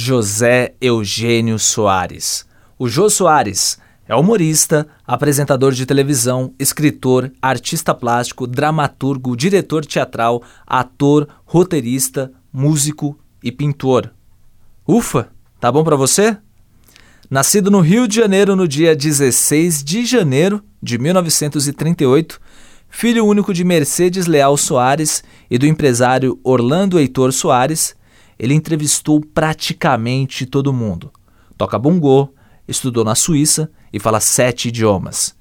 José Eugênio Soares. O Jô Soares é humorista, apresentador de televisão, escritor, artista plástico, dramaturgo, diretor teatral, ator, roteirista, músico e pintor. Ufa, tá bom para você? Nascido no Rio de Janeiro no dia 16 de janeiro de 1938, filho único de Mercedes Leal Soares e do empresário Orlando Heitor Soares, ele entrevistou praticamente todo mundo. Toca bongô, estudou na Suíça e fala sete idiomas.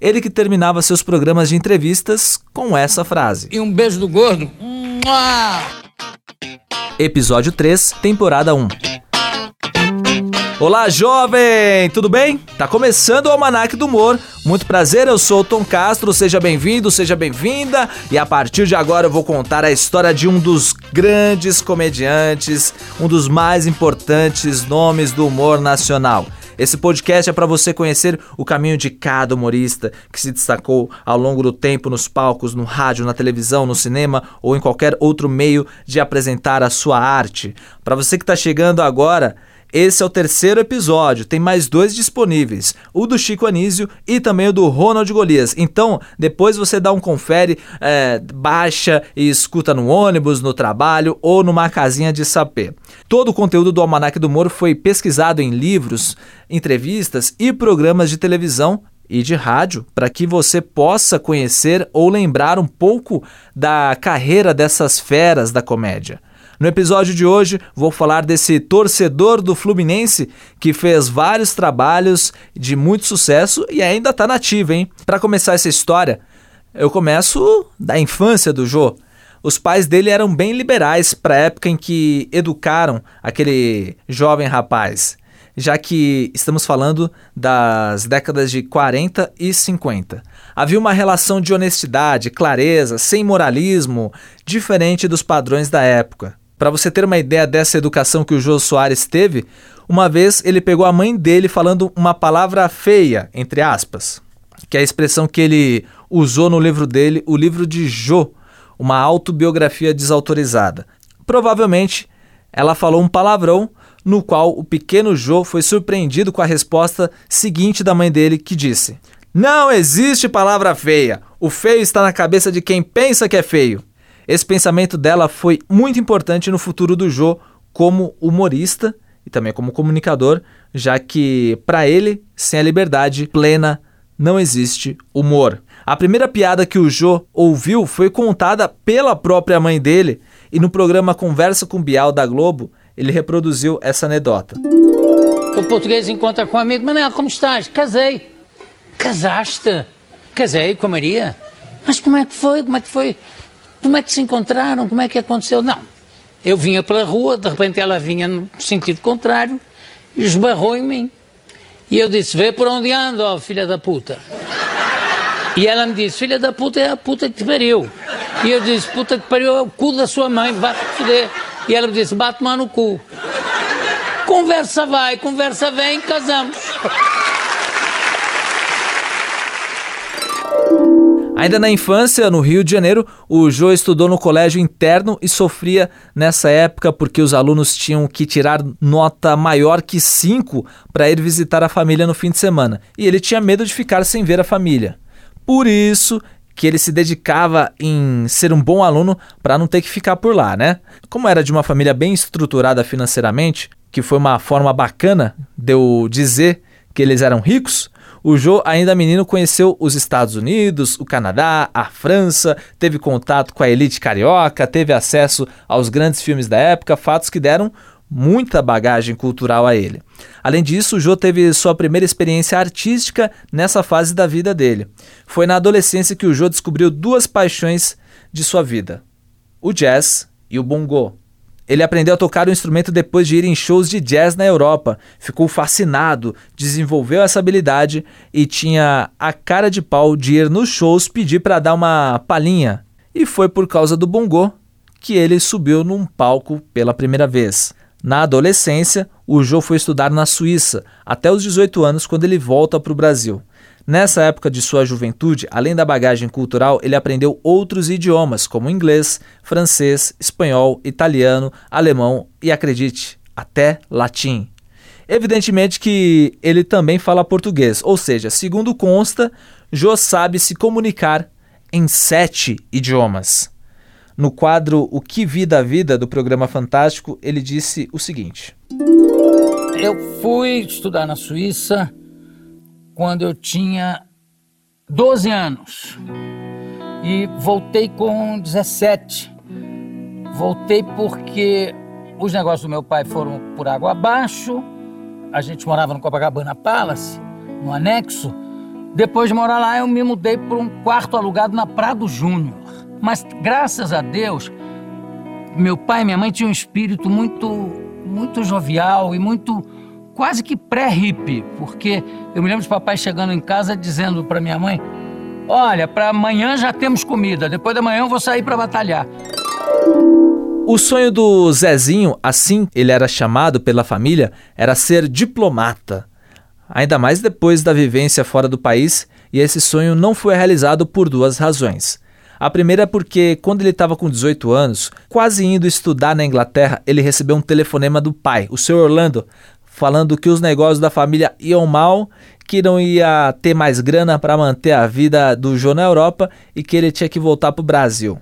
Ele que terminava seus programas de entrevistas com essa frase. E um beijo do gordo. Episódio 3, temporada 1. Olá, jovem! Tudo bem? Tá começando o Almanac do Humor. Muito prazer, eu sou o Tom Castro. Seja bem-vindo, seja bem-vinda. E a partir de agora eu vou contar a história de um dos grandes comediantes, um dos mais importantes nomes do humor nacional. Esse podcast é para você conhecer o caminho de cada humorista que se destacou ao longo do tempo nos palcos, no rádio, na televisão, no cinema ou em qualquer outro meio de apresentar a sua arte. Para você que está chegando agora, esse é o terceiro episódio, tem mais dois disponíveis, o do Chico Anísio e também o do Ronald Golias. Então, depois você dá um confere, é, baixa e escuta no ônibus, no trabalho ou numa casinha de sapê. Todo o conteúdo do Almanac do Moro foi pesquisado em livros, entrevistas e programas de televisão e de rádio para que você possa conhecer ou lembrar um pouco da carreira dessas feras da comédia. No episódio de hoje, vou falar desse torcedor do Fluminense que fez vários trabalhos de muito sucesso e ainda está nativo, hein? Para começar essa história, eu começo da infância do Jô. Os pais dele eram bem liberais para a época em que educaram aquele jovem rapaz, já que estamos falando das décadas de 40 e 50. Havia uma relação de honestidade, clareza, sem moralismo, diferente dos padrões da época. Para você ter uma ideia dessa educação que o Jô Soares teve, uma vez ele pegou a mãe dele falando uma palavra feia, entre aspas, que é a expressão que ele usou no livro dele, o livro de Jô, uma autobiografia desautorizada. Provavelmente ela falou um palavrão no qual o pequeno Jô foi surpreendido com a resposta seguinte da mãe dele, que disse: Não existe palavra feia. O feio está na cabeça de quem pensa que é feio. Esse pensamento dela foi muito importante no futuro do Jô como humorista e também como comunicador, já que para ele, sem a liberdade plena, não existe humor. A primeira piada que o Jô ouviu foi contada pela própria mãe dele e no programa Conversa com Bial da Globo, ele reproduziu essa anedota. O português encontra com um amigo, Manel, como estás? Casei. Casaste? Casei com a Maria. Mas como é que foi? Como é que foi? Como é que se encontraram? Como é que aconteceu? Não. Eu vinha pela rua, de repente ela vinha no sentido contrário e esbarrou em mim. E eu disse: Vê por onde ando, ó, filha da puta. E ela me disse: Filha da puta é a puta que te pariu. E eu disse: Puta que pariu é o cu da sua mãe, vai-te foder. E ela me disse: Bate-me no cu. Conversa vai, conversa vem, casamos. Ainda na infância, no Rio de Janeiro, o Jô estudou no colégio interno e sofria nessa época porque os alunos tinham que tirar nota maior que 5 para ir visitar a família no fim de semana. E ele tinha medo de ficar sem ver a família. Por isso que ele se dedicava em ser um bom aluno para não ter que ficar por lá, né? Como era de uma família bem estruturada financeiramente, que foi uma forma bacana de eu dizer que eles eram ricos, o Jô, ainda menino, conheceu os Estados Unidos, o Canadá, a França, teve contato com a elite carioca, teve acesso aos grandes filmes da época, fatos que deram muita bagagem cultural a ele. Além disso, o Jô teve sua primeira experiência artística nessa fase da vida dele. Foi na adolescência que o Jô descobriu duas paixões de sua vida: o jazz e o bongô. Ele aprendeu a tocar o instrumento depois de ir em shows de jazz na Europa. Ficou fascinado, desenvolveu essa habilidade e tinha a cara de pau de ir nos shows pedir para dar uma palhinha. E foi por causa do bongô que ele subiu num palco pela primeira vez. Na adolescência, o Joe foi estudar na Suíça, até os 18 anos, quando ele volta para o Brasil. Nessa época de sua juventude, além da bagagem cultural, ele aprendeu outros idiomas, como inglês, francês, espanhol, italiano, alemão e, acredite, até latim. Evidentemente que ele também fala português, ou seja, segundo consta, Jô sabe se comunicar em sete idiomas. No quadro O que vi da vida do programa Fantástico, ele disse o seguinte: Eu fui estudar na Suíça quando eu tinha 12 anos e voltei com 17. Voltei porque os negócios do meu pai foram por água abaixo. A gente morava no Copacabana Palace, no anexo. Depois de morar lá, eu me mudei para um quarto alugado na Prado Júnior. Mas graças a Deus, meu pai e minha mãe tinham um espírito muito, muito jovial e muito quase que pré-hippie, porque eu me lembro de papai chegando em casa dizendo para minha mãe: Olha, para amanhã já temos comida, depois da manhã eu vou sair para batalhar. O sonho do Zezinho, assim ele era chamado pela família, era ser diplomata. Ainda mais depois da vivência fora do país, e esse sonho não foi realizado por duas razões. A primeira é porque, quando ele estava com 18 anos, quase indo estudar na Inglaterra, ele recebeu um telefonema do pai, o seu Orlando, falando que os negócios da família iam mal, que não ia ter mais grana para manter a vida do João na Europa e que ele tinha que voltar para o Brasil.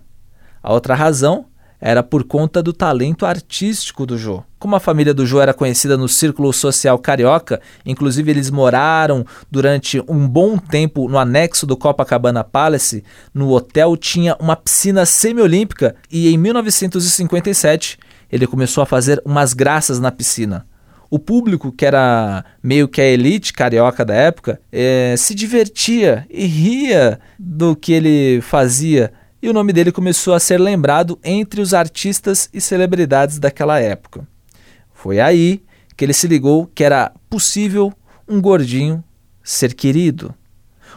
A outra razão era por conta do talento artístico do Jô. Como a família do Jô era conhecida no círculo social carioca, inclusive eles moraram durante um bom tempo no anexo do Copacabana Palace, no hotel tinha uma piscina semiolímpica e em 1957 ele começou a fazer umas graças na piscina. O público, que era meio que a elite carioca da época, é, se divertia e ria do que ele fazia e o nome dele começou a ser lembrado entre os artistas e celebridades daquela época. Foi aí que ele se ligou que era possível um gordinho ser querido.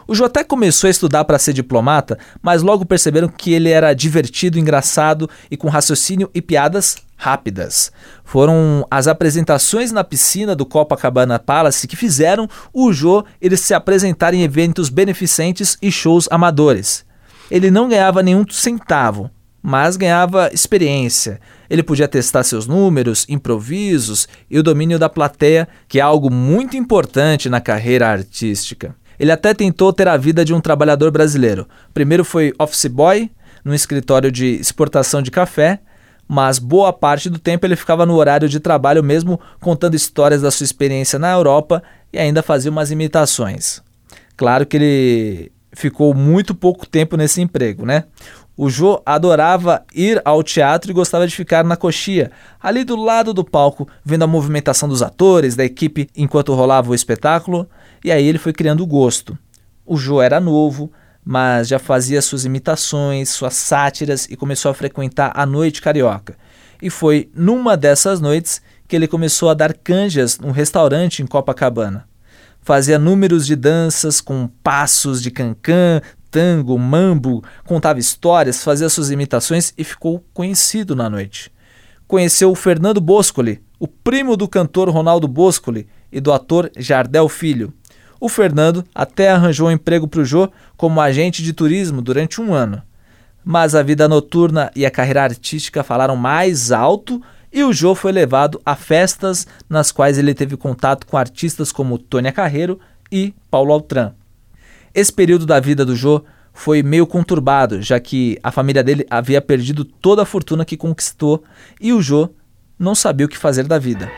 O Jô até começou a estudar para ser diplomata, mas logo perceberam que ele era divertido, engraçado e com raciocínio e piadas rápidas. Foram as apresentações na piscina do Copacabana Palace que fizeram o Jô ele se apresentar em eventos beneficentes e shows amadores ele não ganhava nenhum centavo, mas ganhava experiência. Ele podia testar seus números, improvisos e o domínio da plateia, que é algo muito importante na carreira artística. Ele até tentou ter a vida de um trabalhador brasileiro. Primeiro foi office boy no escritório de exportação de café, mas boa parte do tempo ele ficava no horário de trabalho mesmo contando histórias da sua experiência na Europa e ainda fazia umas imitações. Claro que ele ficou muito pouco tempo nesse emprego, né? O Jô adorava ir ao teatro e gostava de ficar na coxia, ali do lado do palco, vendo a movimentação dos atores, da equipe enquanto rolava o espetáculo, e aí ele foi criando o gosto. O Jô era novo, mas já fazia suas imitações, suas sátiras e começou a frequentar a noite carioca. E foi numa dessas noites que ele começou a dar canjas num restaurante em Copacabana fazia números de danças com passos de cancan, tango, mambo, contava histórias, fazia suas imitações e ficou conhecido na noite. Conheceu o Fernando Boscoli, o primo do cantor Ronaldo Boscoli e do ator Jardel Filho. O Fernando até arranjou um emprego para o Jô como agente de turismo durante um ano. Mas a vida noturna e a carreira artística falaram mais alto e o Jô foi levado a festas nas quais ele teve contato com artistas como Tônia Carreiro e Paulo Altran. Esse período da vida do Jô foi meio conturbado, já que a família dele havia perdido toda a fortuna que conquistou e o Jô não sabia o que fazer da vida.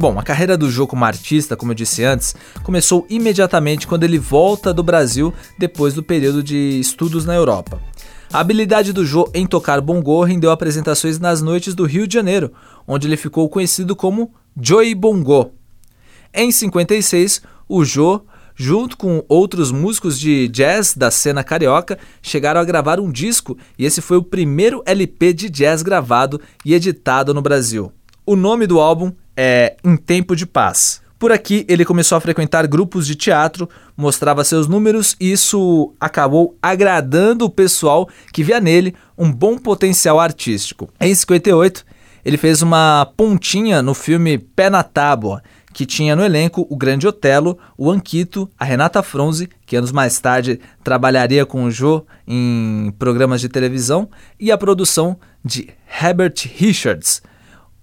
Bom, a carreira do Jô como artista, como eu disse antes, começou imediatamente quando ele volta do Brasil depois do período de estudos na Europa. A habilidade do Jô em tocar bongô rendeu apresentações nas noites do Rio de Janeiro, onde ele ficou conhecido como Joey Bongo. Em 56, o Jô, junto com outros músicos de jazz da cena carioca, chegaram a gravar um disco e esse foi o primeiro LP de jazz gravado e editado no Brasil. O nome do álbum é Em Tempo de Paz. Por aqui, ele começou a frequentar grupos de teatro, mostrava seus números e isso acabou agradando o pessoal que via nele um bom potencial artístico. Em 58, ele fez uma pontinha no filme Pé na Tábua, que tinha no elenco o grande Otelo, o Anquito, a Renata Fronze, que anos mais tarde trabalharia com o Jô em programas de televisão, e a produção de Herbert Richards.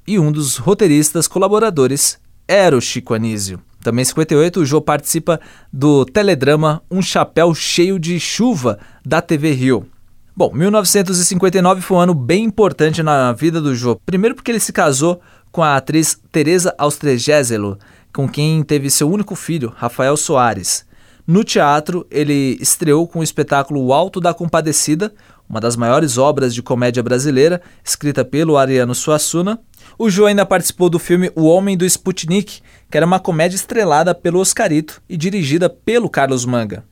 E um dos roteiristas colaboradores era o Chico Anísio. Também em 58, o Jô participa do teledrama Um Chapéu Cheio de Chuva, da TV Rio. Bom, 1959 foi um ano bem importante na vida do Jô. Primeiro porque ele se casou com a atriz Teresa Austrégéselo, com quem teve seu único filho, Rafael Soares. No teatro, ele estreou com o espetáculo O Alto da Compadecida, uma das maiores obras de comédia brasileira, escrita pelo Ariano Suassuna. O Jô ainda participou do filme O Homem do Sputnik, que era uma comédia estrelada pelo Oscarito e dirigida pelo Carlos Manga.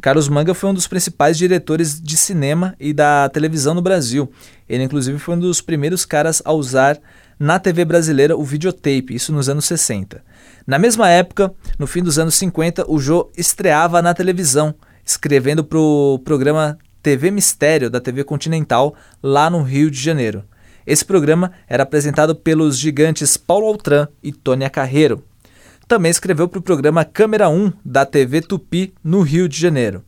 Carlos Manga foi um dos principais diretores de cinema e da televisão no Brasil. Ele, inclusive, foi um dos primeiros caras a usar na TV brasileira o videotape, isso nos anos 60. Na mesma época, no fim dos anos 50, o Jô estreava na televisão, escrevendo para o programa TV Mistério da TV Continental, lá no Rio de Janeiro. Esse programa era apresentado pelos gigantes Paulo Altran e Tônia Carreiro também escreveu para o programa Câmera 1 da TV Tupi, no Rio de Janeiro.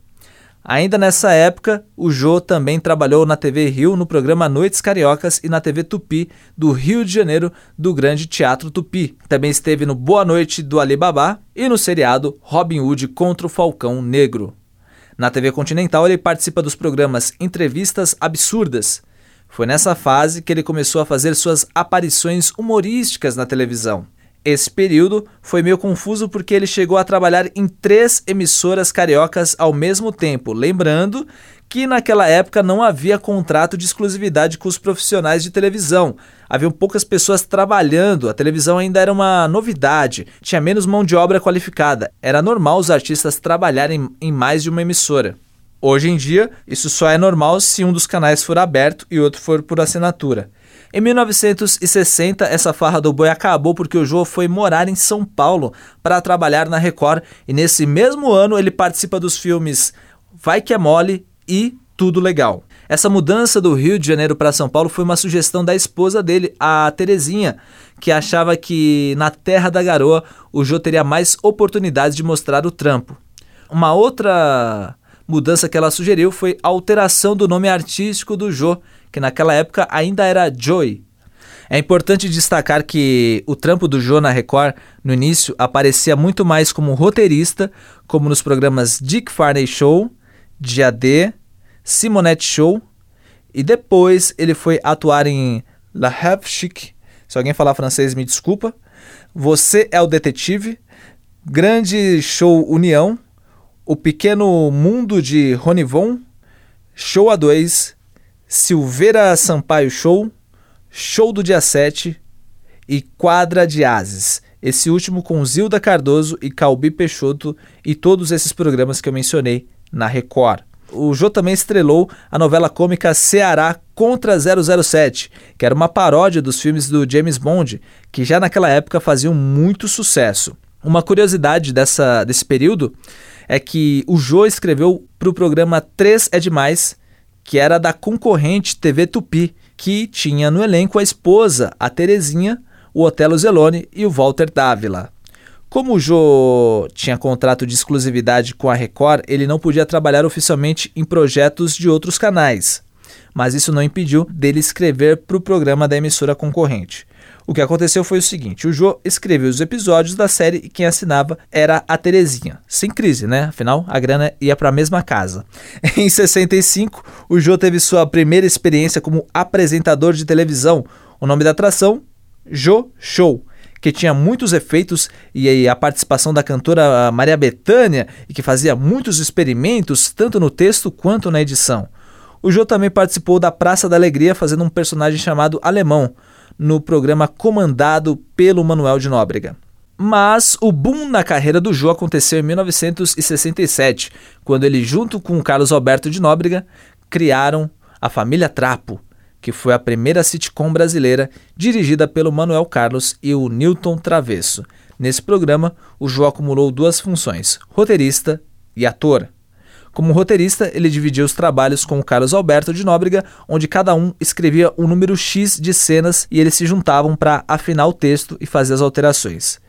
Ainda nessa época, o Jô também trabalhou na TV Rio no programa Noites Cariocas e na TV Tupi do Rio de Janeiro do Grande Teatro Tupi. Também esteve no Boa Noite do Alibaba e no seriado Robin Hood contra o Falcão Negro. Na TV Continental, ele participa dos programas Entrevistas Absurdas. Foi nessa fase que ele começou a fazer suas aparições humorísticas na televisão. Esse período foi meio confuso porque ele chegou a trabalhar em três emissoras cariocas ao mesmo tempo, lembrando que naquela época não havia contrato de exclusividade com os profissionais de televisão. Haviam poucas pessoas trabalhando, a televisão ainda era uma novidade, tinha menos mão de obra qualificada. Era normal os artistas trabalharem em mais de uma emissora. Hoje em dia, isso só é normal se um dos canais for aberto e outro for por assinatura. Em 1960, essa farra do boi acabou porque o Jô foi morar em São Paulo para trabalhar na Record e nesse mesmo ano ele participa dos filmes Vai que é mole e Tudo Legal. Essa mudança do Rio de Janeiro para São Paulo foi uma sugestão da esposa dele, a Terezinha, que achava que na Terra da Garoa o Jô teria mais oportunidades de mostrar o trampo. Uma outra mudança que ela sugeriu foi a alteração do nome artístico do Jô, que naquela época ainda era Joey. É importante destacar que o trampo do Jô na Record, no início, aparecia muito mais como roteirista, como nos programas Dick Farney Show, Dia D, Simonette Show, e depois ele foi atuar em La Have Chic, se alguém falar francês me desculpa, Você é o Detetive, Grande Show União, O Pequeno Mundo de Ronivon, Show A2, Silveira Sampaio Show, Show do Dia 7 e Quadra de Ases. Esse último com Zilda Cardoso e Calbi Peixoto e todos esses programas que eu mencionei na Record. O Jô também estrelou a novela cômica Ceará contra 007, que era uma paródia dos filmes do James Bond, que já naquela época faziam muito sucesso. Uma curiosidade dessa, desse período é que o Jô escreveu para o programa 3 é Demais, que era da concorrente TV Tupi, que tinha no elenco a esposa, a Terezinha, o Otelo Zeloni e o Walter Dávila. Como o Jô tinha contrato de exclusividade com a Record, ele não podia trabalhar oficialmente em projetos de outros canais, mas isso não impediu dele escrever para o programa da emissora concorrente. O que aconteceu foi o seguinte: o Jô escreveu os episódios da série e quem assinava era a Terezinha. Sem crise, né? Afinal, a grana ia para a mesma casa. Em 65, o Jô teve sua primeira experiência como apresentador de televisão. O nome da atração? Jô Show que tinha muitos efeitos e a participação da cantora Maria Bethânia e que fazia muitos experimentos tanto no texto quanto na edição. O Jô também participou da Praça da Alegria fazendo um personagem chamado Alemão, no programa comandado pelo Manuel de Nóbrega. Mas o boom na carreira do Jô aconteceu em 1967, quando ele, junto com Carlos Alberto de Nóbrega, criaram a Família Trapo, que foi a primeira sitcom brasileira dirigida pelo Manuel Carlos e o Newton Travesso. Nesse programa, o Jô acumulou duas funções: roteirista e ator. Como roteirista, ele dividia os trabalhos com o Carlos Alberto de Nóbrega, onde cada um escrevia um número X de cenas e eles se juntavam para afinar o texto e fazer as alterações.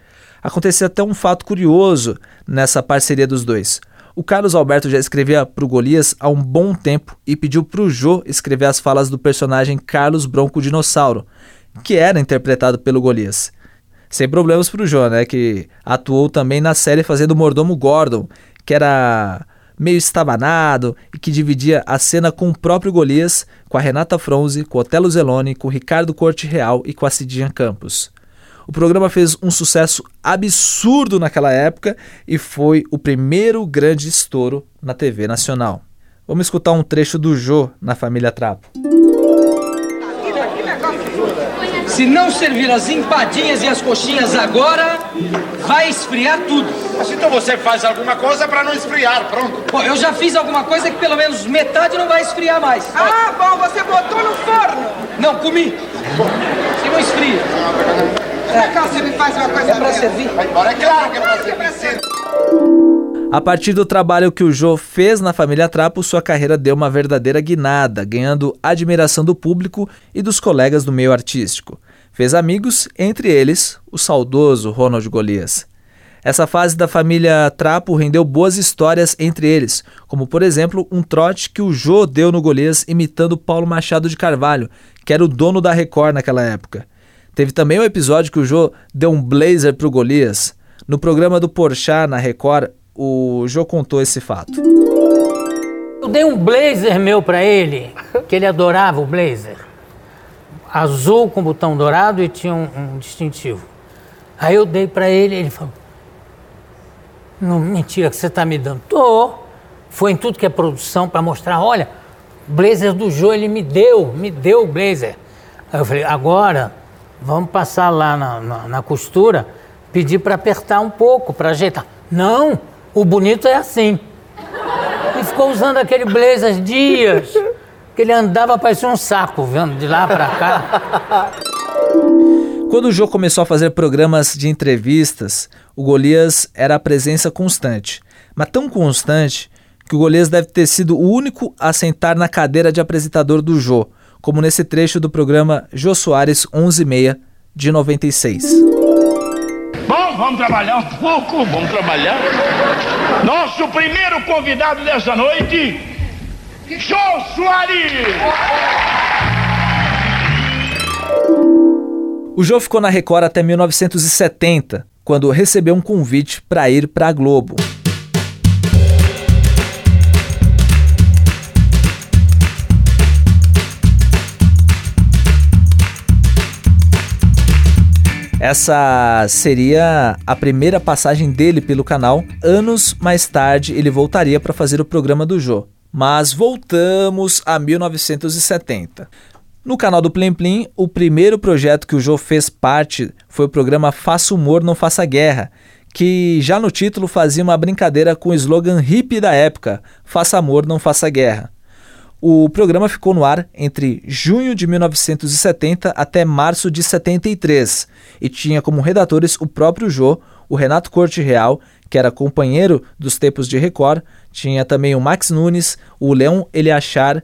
Acontecia até um fato curioso nessa parceria dos dois. O Carlos Alberto já escrevia para o Golias há um bom tempo e pediu para o Jô escrever as falas do personagem Carlos Bronco Dinossauro, que era interpretado pelo Golias. Sem problemas para o Jô, né, que atuou também na série fazendo o mordomo Gordon, que era meio estabanado e que dividia a cena com o próprio Golias, com a Renata Fronze, com Otelo Zeloni, com Ricardo Corte Real e com a Cidinha Campos. O programa fez um sucesso absurdo naquela época e foi o primeiro grande estouro na TV nacional. Vamos escutar um trecho do Jô na Família Trapo. Se não servir as empadinhas e as coxinhas agora, vai esfriar tudo. Mas então você faz alguma coisa para não esfriar, pronto. Bom, eu já fiz alguma coisa que pelo menos metade não vai esfriar mais. Ah, bom, você botou no forno. Não, comi. Se não esfria. É. Cá, você me faz uma coisa É pra servir? Vai embora, é claro que é Claro que é pra pra servir. A partir do trabalho que o Jô fez na família Trapo, sua carreira deu uma verdadeira guinada, ganhando admiração do público e dos colegas do meio artístico. Fez amigos, entre eles o saudoso Ronald Golias. Essa fase da família Trapo rendeu boas histórias entre eles, como por exemplo um trote que o Jô deu no Golias imitando Paulo Machado de Carvalho, que era o dono da Record naquela época. Teve também um episódio que o Jô deu um blazer pro Golias. No programa do Porchat na Record, o Jô contou esse fato. Eu dei um blazer meu pra ele, que ele adorava o blazer. Azul com botão dourado e tinha um, um distintivo. Aí eu dei pra ele, ele falou: Não, mentira que você tá me dando. Tô. Foi em tudo que é produção pra mostrar, olha, blazer do Jô, ele me deu, me deu o blazer. Aí eu falei, agora vamos passar lá na, na, na costura, pedir pra apertar um pouco, pra ajeitar. Não, o bonito é assim. E ficou usando aquele blazer dias. Que ele andava parecia um saco, vendo de lá pra cá. Quando o Jô começou a fazer programas de entrevistas, o Golias era a presença constante. Mas tão constante que o Golias deve ter sido o único a sentar na cadeira de apresentador do Jô, como nesse trecho do programa Jô Soares 11:30 de 96. Bom, vamos trabalhar um pouco, vamos trabalhar. Nosso primeiro convidado dessa noite, Jô Soares. O Jô ficou na Record até 1970, quando recebeu um convite para ir para a Globo. Essa seria a primeira passagem dele pelo canal. Anos mais tarde, ele voltaria para fazer o programa do Jô. Mas voltamos a 1970. No canal do Plim Plim, o primeiro projeto que o Jô fez parte foi o programa Faça Humor, Não Faça Guerra, que já no título fazia uma brincadeira com o slogan hippie da época: Faça Amor, Não Faça Guerra. O programa ficou no ar entre junho de 1970 até março de 73 e tinha como redatores o próprio Jô, o Renato Corte Real, que era companheiro dos tempos de Record, tinha também o Max Nunes, o Leão Eliachar,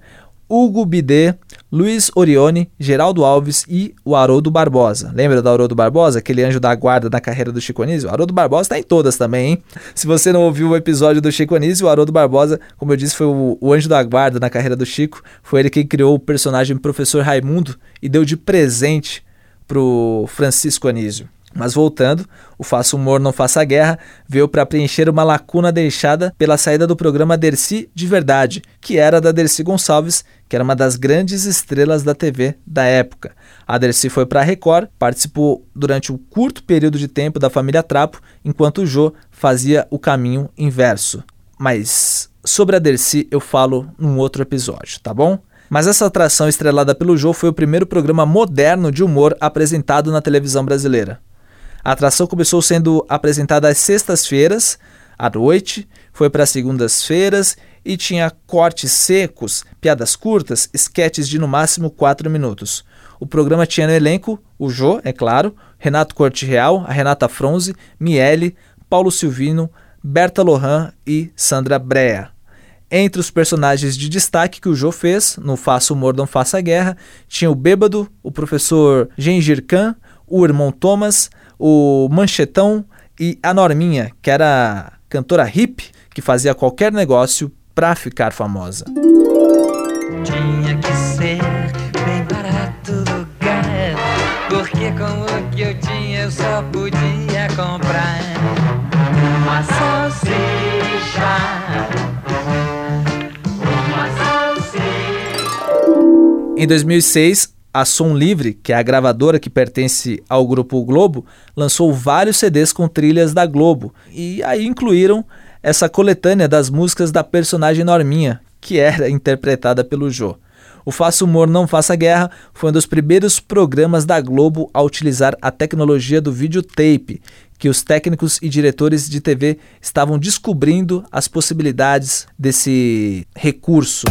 Hugo Bidê, Luiz Orione, Geraldo Alves e o Haroldo Barbosa. Lembra do Haroldo Barbosa? Aquele anjo da guarda na carreira do Chico Anísio? O Haroldo Barbosa está em todas também, hein? Se você não ouviu o episódio do Chico Anísio, o Haroldo Barbosa, como eu disse, foi o, o anjo da guarda na carreira do Chico. Foi ele quem criou o personagem Professor Raimundo e deu de presente pro Francisco Anísio. Mas voltando, o Faça Humor Não Faça Guerra veio para preencher uma lacuna deixada pela saída do programa Dercy de Verdade, que era da Dercy Gonçalves, que era uma das grandes estrelas da TV da época. A Dercy foi para a Record, participou durante um curto período de tempo da família Trapo, enquanto o Jô fazia o caminho inverso. Mas sobre a Dercy eu falo num outro episódio, tá bom? Mas essa atração estrelada pelo Jô foi o primeiro programa moderno de humor apresentado na televisão brasileira. A atração começou sendo apresentada às sextas-feiras, à noite, foi para segundas-feiras e tinha cortes secos, piadas curtas, esquetes de no máximo 4 minutos. O programa tinha no elenco o Jô, é claro, Renato Corte Real, a Renata Fronze, Miele, Paulo Silvino, Berta Lohan e Sandra Brea. Entre os personagens de destaque que o Jô fez, no Faça Humor Não Faça Guerra, tinha o Bêbado, o professor Gengir Khan, o irmão Thomas, o Manchetão e a Norminha, que era cantora hip que fazia qualquer negócio para ficar famosa. Tinha que ser bem barato lugar, porque com o que eu tinha eu só podia comprar uma salsicha. Uma salsicha. Em 2006, a Som Livre, que é a gravadora que pertence ao grupo Globo, lançou vários CDs com trilhas da Globo e aí incluíram essa coletânea das músicas da personagem Norminha, que era interpretada pelo Jô. O Faça Humor Não Faça Guerra foi um dos primeiros programas da Globo a utilizar a tecnologia do videotape, que os técnicos e diretores de TV estavam descobrindo as possibilidades desse recurso.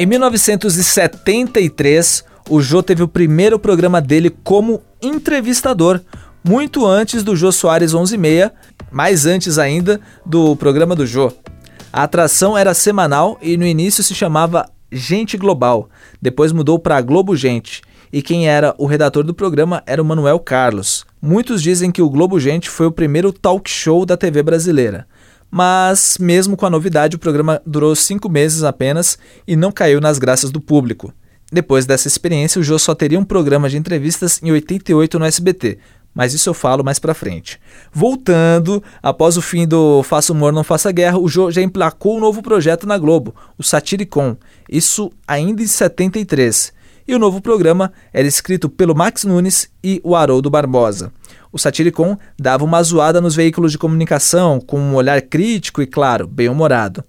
Em 1973, o Jô teve o primeiro programa dele como entrevistador, muito antes do Jô Soares 11:30, mais antes ainda do programa do Jô. A atração era semanal e no início se chamava Gente Global, depois mudou para Globo Gente. E quem era o redator do programa era o Manuel Carlos. Muitos dizem que o Globo Gente foi o primeiro talk show da TV brasileira mas mesmo com a novidade, o programa durou cinco meses apenas e não caiu nas graças do público. Depois dessa experiência, o Jô só teria um programa de entrevistas em 88 no SBT, mas isso eu falo mais pra frente. Voltando, após o fim do Faça Humor Não Faça Guerra, o Jô já emplacou um novo projeto na Globo, o Satiricon, isso ainda em 73. E o novo programa era escrito pelo Max Nunes e o Haroldo Barbosa o Satiricon dava uma zoada nos veículos de comunicação, com um olhar crítico e, claro, bem-humorado.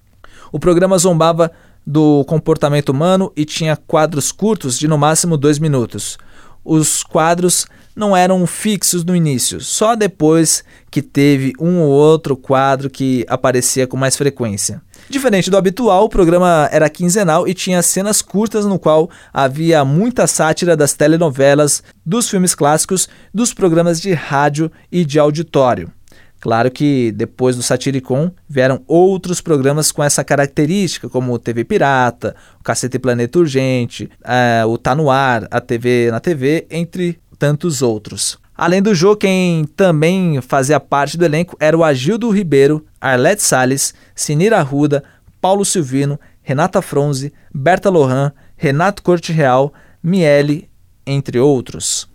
O programa zombava do comportamento humano e tinha quadros curtos de no máximo dois minutos. Os quadros não eram fixos no início, só depois que teve um ou outro quadro que aparecia com mais frequência. Diferente do habitual, o programa era quinzenal e tinha cenas curtas no qual havia muita sátira das telenovelas, dos filmes clássicos, dos programas de rádio e de auditório. Claro que depois do Satiricon vieram outros programas com essa característica, como o TV Pirata, o Cacete Planeta Urgente, uh, o Tá No Ar, a TV na TV, entre tantos outros. Além do Jô, quem também fazia parte do elenco era o Agildo Ribeiro, Arlete Salles, Sinira Arruda, Paulo Silvino, Renata Fronze, Berta Lohan, Renato Corte Real, Miele, entre outros.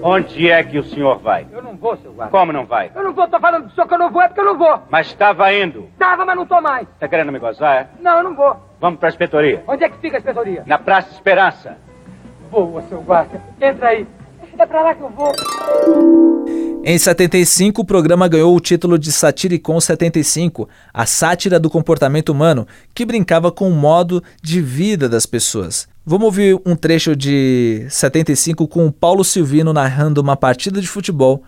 Onde é que o senhor vai? Eu não vou, seu guarda. Como não vai? Eu não vou, tô falando pro senhor que eu não vou, é porque eu não vou. Mas estava indo. Tava, mas não tô mais. Tá querendo me gozar, é? Não, eu não vou. Vamos pra inspetoria. Onde é que fica a inspetoria? Na Praça Esperança. Boa, seu guarda. Entra aí. É pra lá que eu vou. Em 75, o programa ganhou o título de Satiricon 75, a sátira do comportamento humano, que brincava com o modo de vida das pessoas. Vamos ouvir um trecho de 75 com o Paulo Silvino narrando uma partida de futebol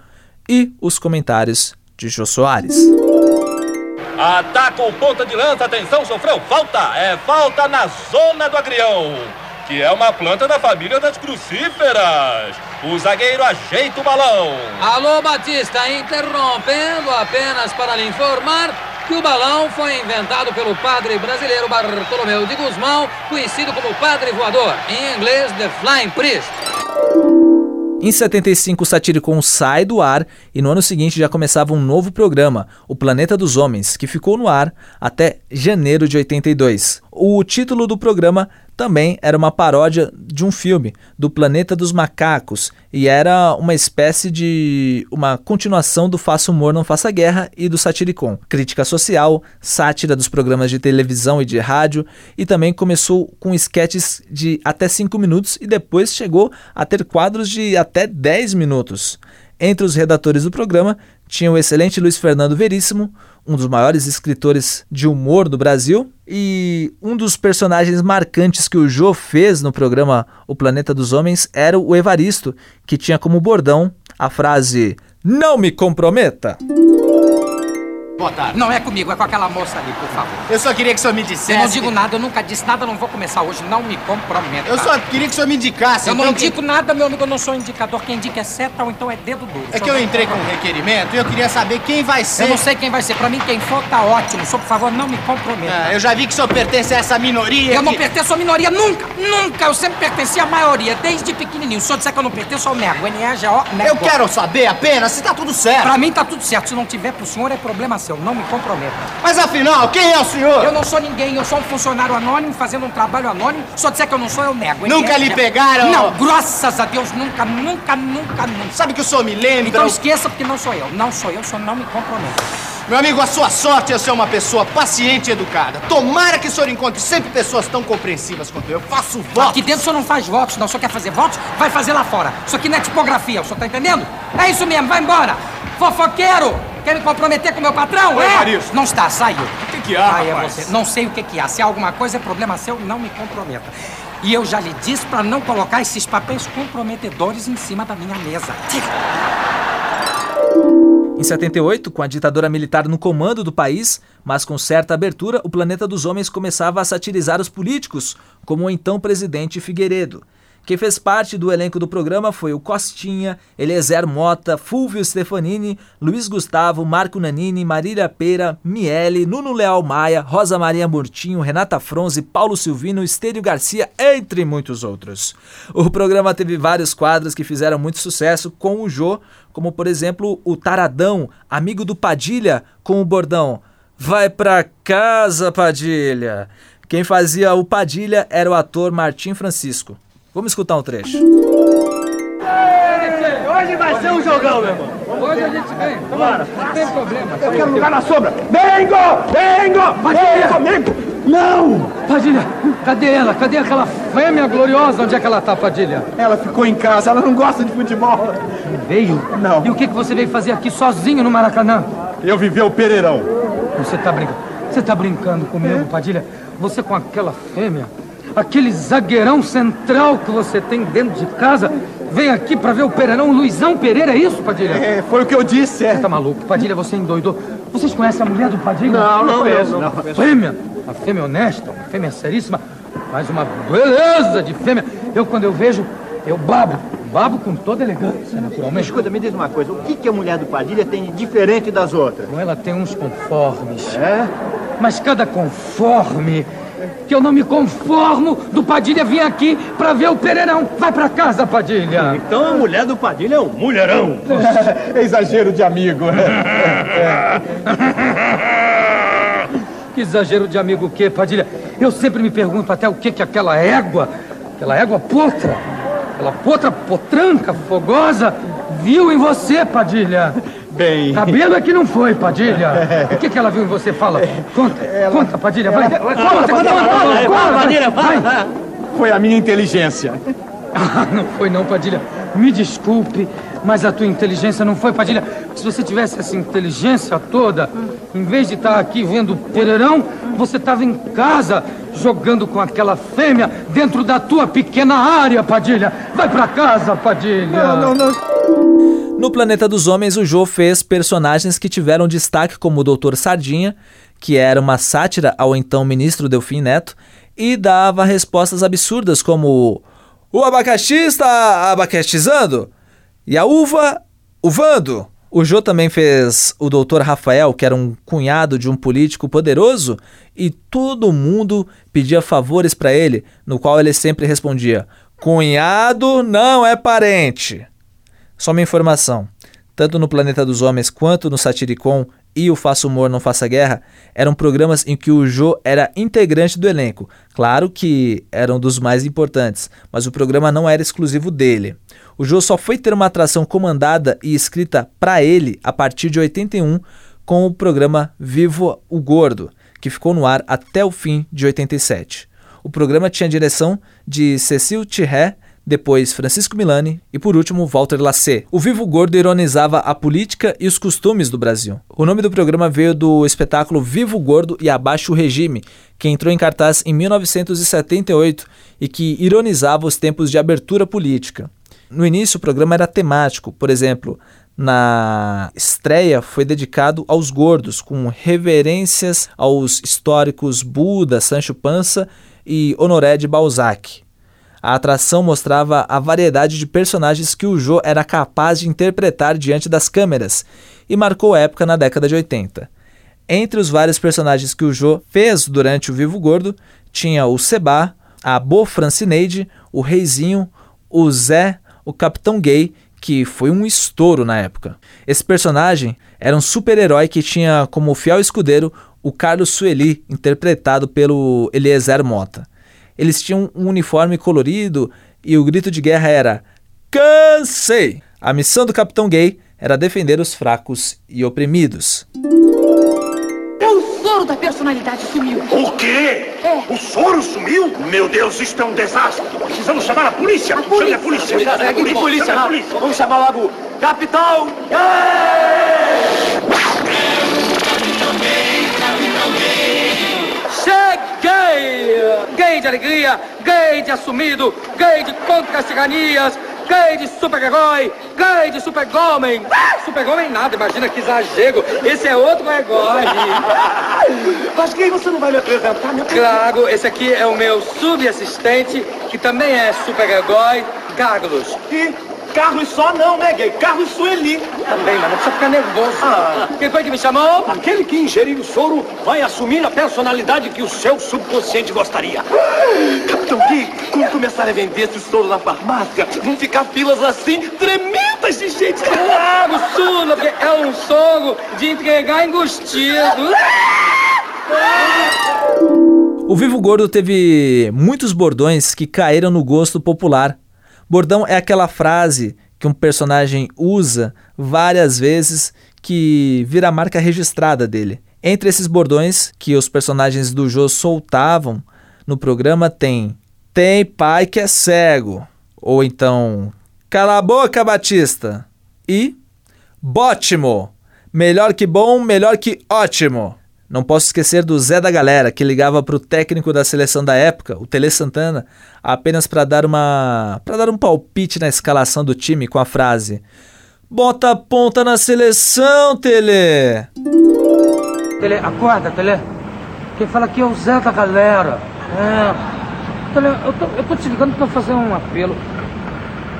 e os comentários de Jô Soares. Ataca o ponta de lança, atenção, sofreu falta, é falta na zona do agrião que é uma planta da família das crucíferas. O zagueiro ajeita o balão. Alô, Batista, interrompendo apenas para lhe informar que o balão foi inventado pelo padre brasileiro Bartolomeu de Guzmão, conhecido como Padre Voador, em inglês The Flying Priest. Em 75, o Satiricon sai do ar e no ano seguinte já começava um novo programa, O Planeta dos Homens, que ficou no ar até janeiro de 82. O título do programa também era uma paródia de um filme, do Planeta dos Macacos, e era uma espécie de uma continuação do Faça Humor Não Faça Guerra e do Satiricon. Crítica social, sátira dos programas de televisão e de rádio, e também começou com esquetes de até 5 minutos e depois chegou a ter quadros de até 10 minutos. Entre os redatores do programa tinha o excelente Luiz Fernando Veríssimo, um dos maiores escritores de humor do Brasil, e um dos personagens marcantes que o Jô fez no programa O Planeta dos Homens era o Evaristo, que tinha como bordão a frase Não me comprometa! Boa tarde. Não é comigo, é com aquela moça ali, por favor. Eu só queria que o senhor me dissesse. Eu não digo nada, eu nunca disse nada, não vou começar hoje, não me comprometa. Eu só queria que o senhor me indicasse. Eu então, não que- indico nada, meu amigo, eu não sou indicador. Quem indica é seta ou então é dedo duro. É que eu entrei com um requerimento e eu queria saber quem vai ser. Eu não sei quem vai ser. Pra mim, quem for tá ótimo. Só, por favor, não me comprometa. Ah, eu já vi que o senhor pertence a essa minoria. Eu não que- pertenço à minoria nunca, nunca. Eu sempre pertenci à maioria, desde pequenininho. Se eu disser que eu não pertenço, eu nego. NEGO, nego. Eu quero saber apenas se tá tudo certo. Pra mim tá tudo certo. Se não tiver pro senhor, é problema seu. Não me comprometa. Mas afinal, quem é o senhor? Eu não sou ninguém, eu sou um funcionário anônimo fazendo um trabalho anônimo. Se eu disser que eu não sou, eu nego. Nunca lhe pegaram? Não, graças a Deus, nunca, nunca, nunca, nunca. Sabe que o senhor me lembra? Então esqueça, porque não sou eu. Não sou eu, só não me comprometa. Meu amigo, a sua sorte é ser uma pessoa paciente e educada. Tomara que o senhor encontre sempre pessoas tão compreensivas quanto eu. Faço votos. Aqui dentro o senhor não faz votos, não. O senhor quer fazer votos? Vai fazer lá fora. Isso aqui não é tipografia, o senhor tá entendendo? É isso mesmo, vai embora. Fofoqueiro! Quer me comprometer com o meu patrão? Oi, é? Marisco. Não está, saiu. O que que há, Ah, é rapaz? você. Não sei o que que há. Se há alguma coisa, é problema seu, não me comprometa. E eu já lhe disse pra não colocar esses papéis comprometedores em cima da minha mesa. Em 78, com a ditadura militar no comando do país, mas com certa abertura, o Planeta dos Homens começava a satirizar os políticos, como o então presidente Figueiredo. Quem fez parte do elenco do programa foi o Costinha, Eliezer Mota, Fulvio Stefanini, Luiz Gustavo, Marco Nanini, Marília Pera, Miele, Nuno Leal Maia, Rosa Maria Murtinho, Renata Fronze, Paulo Silvino, Estênio Garcia, entre muitos outros. O programa teve vários quadros que fizeram muito sucesso com o Jô, como por exemplo o Taradão, amigo do Padilha, com o bordão Vai pra casa, Padilha. Quem fazia o Padilha era o ator Martim Francisco. Vamos escutar um trecho. Hoje vai ser um jogão, meu irmão. Hoje a gente vem. Bora. Não tem problema. Eu quero lugar na sombra. Vengo! Vengo! Padilha! Vem comigo! Não! Padilha, cadê ela? Cadê aquela fêmea gloriosa? Onde é que ela tá, Padilha? Ela ficou em casa, ela não gosta de futebol. Veio? Não. E o que, que você veio fazer aqui sozinho no Maracanã? Eu vivi o Pereirão. Você tá brincando? Você tá brincando comigo, Padilha? Você com aquela fêmea? Aquele zagueirão central que você tem dentro de casa vem aqui pra ver o Pereirão Luizão Pereira, é isso, Padilha? É, foi o que eu disse, é. Você tá maluco? Padilha, você endoidou. Vocês conhecem a mulher do Padilha? Não, não conheço, não. Fêmea, uma fêmea honesta, uma fêmea seríssima, mas uma beleza de fêmea. Eu, quando eu vejo, eu babo. Babo com toda elegância, naturalmente. Escuta, me diz uma coisa, o que, que a mulher do Padilha tem de diferente das outras? Ela tem uns conformes. É? Mas cada conforme que eu não me conformo do Padilha vir aqui pra ver o Pereirão. Vai pra casa, Padilha. Então a mulher do Padilha é um mulherão. é exagero de amigo. Que exagero de amigo o quê, Padilha? Eu sempre me pergunto até o que que aquela égua, aquela égua potra, aquela potra potranca, fogosa, viu em você, Padilha. Bem... Cabelo é que não foi, Padilha. O que que ela viu em você? Fala. Conta, conta, Padilha, vai. Conta, conta, conta, conta, Padilha, vai. Foi a minha inteligência. Ah, não foi não, Padilha. Me desculpe, mas a tua inteligência não foi, Padilha. Se você tivesse essa inteligência toda, em vez de estar aqui vendo o Pereirão, você estava em casa jogando com aquela fêmea dentro da tua pequena área, Padilha. Vai pra casa, Padilha. Não, não, não. No Planeta dos Homens, o Jô fez personagens que tiveram destaque como o Doutor Sardinha, que era uma sátira ao então ministro Delfim Neto, e dava respostas absurdas como o abacaxi está abacaxizando e a uva uvando. O Jô também fez o Doutor Rafael, que era um cunhado de um político poderoso, e todo mundo pedia favores para ele, no qual ele sempre respondia: Cunhado não é parente. Só uma informação: tanto no Planeta dos Homens quanto no Satiricon e o Faça Humor Não Faça Guerra eram programas em que o Jô era integrante do elenco. Claro que eram dos mais importantes, mas o programa não era exclusivo dele. O Jô só foi ter uma atração comandada e escrita para ele a partir de 81 com o programa Vivo o Gordo, que ficou no ar até o fim de 87. O programa tinha a direção de Cecil Thierry, depois Francisco Milani e por último Walter Lacer. O Vivo Gordo ironizava a política e os costumes do Brasil. O nome do programa veio do espetáculo Vivo Gordo e Abaixo o Regime, que entrou em cartaz em 1978 e que ironizava os tempos de abertura política. No início o programa era temático, por exemplo, na estreia foi dedicado aos gordos, com reverências aos históricos Buda, Sancho Panza e Honoré de Balzac. A atração mostrava a variedade de personagens que o Jô era capaz de interpretar diante das câmeras e marcou época na década de 80. Entre os vários personagens que o Jô fez durante o Vivo Gordo, tinha o Seba, a Bo Francineide, o Reizinho, o Zé, o Capitão Gay que foi um estouro na época. Esse personagem era um super-herói que tinha como fiel escudeiro o Carlos Sueli, interpretado pelo Eliezer Mota. Eles tinham um uniforme colorido e o grito de guerra era: Cansei! A missão do Capitão Gay era defender os fracos e oprimidos soro da personalidade sumiu. O quê? É. O soro sumiu? Meu Deus, isso é um desastre. Precisamos chamar a polícia. A polícia. Chame a polícia. Chame a polícia. polícia. Chame a polícia. Vamos chamar logo. Capitão! Cheguei! Gay de alegria, gay de assumido, gay de contra as tiranias, gay de super-herói, gay de super-homem. Super-homem nada, imagina que exagero. Esse é outro herói. Mas quem você não vai me apresentar, meu Claro, esse aqui é o meu subassistente, que também é super-herói, Carlos. E Carlos só não, né, gay? Carlos Sueli. Também, mas não precisa ficar nervoso. Ah. Quem foi que me chamou? Aquele que ingerir o soro vai assumir a personalidade que o seu subconsciente gostaria. Capitão Gui, quando começar a vender esse soro na farmácia, vão ficar filas assim tremendas de gente. Claro, Sula, porque é um soro de entregar engustido. O Vivo Gordo teve muitos bordões que caíram no gosto popular. Bordão é aquela frase que um personagem usa várias vezes que vira a marca registrada dele. Entre esses bordões que os personagens do Jô soltavam no programa tem Tem pai que é cego, ou então Cala a boca, Batista, e Bótimo, melhor que bom, melhor que ótimo. Não posso esquecer do Zé da Galera, que ligava para o técnico da seleção da época, o Tele Santana, apenas para dar uma para dar um palpite na escalação do time com a frase: "Bota a ponta na seleção, Tele". Tele, acorda, Tele. Quem fala aqui é o Zé da Galera. É. Tele, eu tô, eu tô te ligando para fazer um apelo.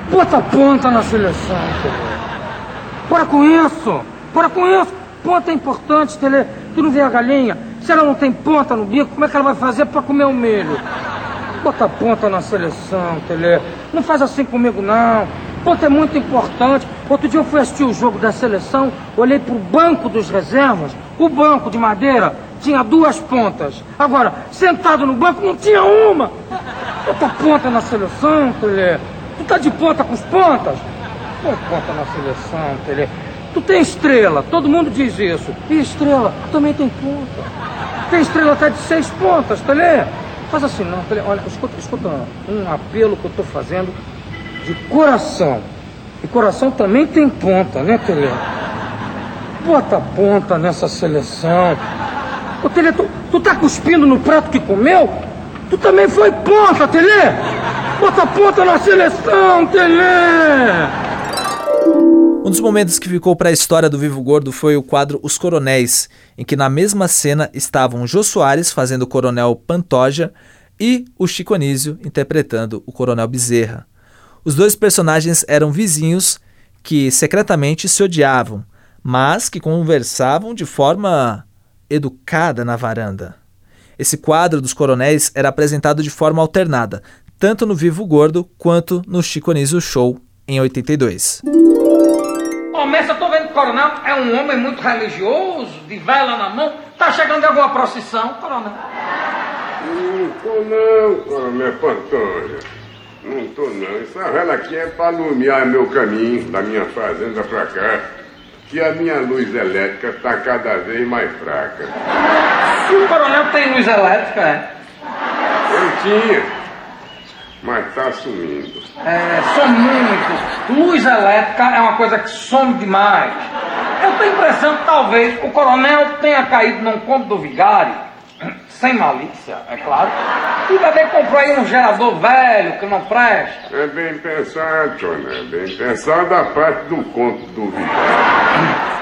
Bota a ponta na seleção, Tele. Bora com isso! Bora com isso! Ponta é importante, Tele. Tu não vê a galinha? Se ela não tem ponta no bico, como é que ela vai fazer para comer o milho? Bota ponta na seleção, Tele. Não faz assim comigo, não. Ponta é muito importante. Outro dia eu fui assistir o jogo da seleção, olhei pro banco dos reservas. O banco de madeira tinha duas pontas. Agora, sentado no banco, não tinha uma. Bota ponta na seleção, Tele. Tu tá de ponta com os pontas? Põe ponta na seleção, Tele. Tu tem estrela, todo mundo diz isso. E estrela também tem ponta. Tem estrela até de seis pontas, Tele. Faz assim não, Tele. Olha, escuta, escuta um apelo que eu tô fazendo de coração. E coração também tem ponta, né, Tele? Bota ponta nessa seleção. Ô, Tele, tu, tu tá cuspindo no prato que comeu? Tu também foi ponta, Tele! Bota ponta na seleção, Tele! Um dos momentos que ficou para a história do Vivo Gordo foi o quadro Os Coronéis, em que na mesma cena estavam Jô Soares fazendo o Coronel Pantoja e o Chico Anísio interpretando o Coronel Bezerra. Os dois personagens eram vizinhos que secretamente se odiavam, mas que conversavam de forma educada na varanda. Esse quadro dos coronéis era apresentado de forma alternada, tanto no Vivo Gordo quanto no Chico Anísio Show em 82. Eu tô vendo que o coronel é um homem muito religioso, de vela na mão. Tá chegando de alguma procissão, coronel? Não tô não, coronel Pantoja. Não tô não. Essa vela aqui é para alumiar meu caminho da minha fazenda pra cá. Que a minha luz elétrica tá cada vez mais fraca. E o coronel tem luz elétrica, é? Eu tinha, mas tá sumindo. É, some muito. Luz elétrica é uma coisa que some demais. Eu tenho a impressão que talvez o coronel tenha caído num conto do vigário, sem malícia, é claro, bem que comprou aí um gerador velho que não presta. É bem pensado, Toné. Bem pensado a parte do conto do vigário.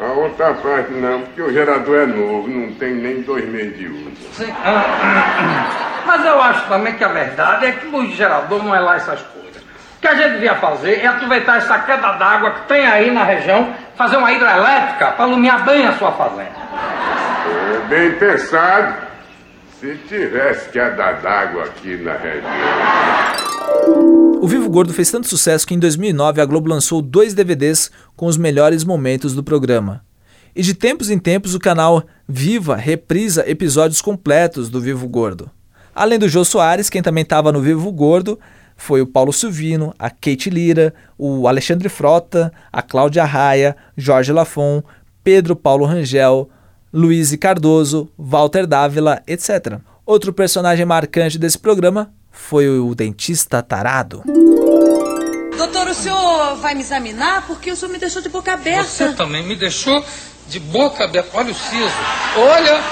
A outra parte não, porque o gerador é novo, não tem nem dois meses de uso. Sim. ah, Mas eu acho também que a verdade é que de gerador não é lá essas coisas. O que a gente devia fazer é aproveitar essa queda d'água que tem aí na região, fazer uma hidrelétrica para iluminar bem a sua fazenda. É bem pensado. Se tivesse queda d'água aqui na região. O Vivo Gordo fez tanto sucesso que em 2009 a Globo lançou dois DVDs com os melhores momentos do programa. E de tempos em tempos o canal Viva reprisa episódios completos do Vivo Gordo. Além do Jô Soares, quem também estava no Vivo Gordo foi o Paulo Silvino, a Kate Lira, o Alexandre Frota, a Cláudia Raia, Jorge Lafon, Pedro Paulo Rangel, Luiz Cardoso, Walter Dávila, etc. Outro personagem marcante desse programa foi o dentista tarado. Doutor, o senhor vai me examinar porque o senhor me deixou de boca aberta. Você também me deixou de boca aberta. Olha o siso. Olha,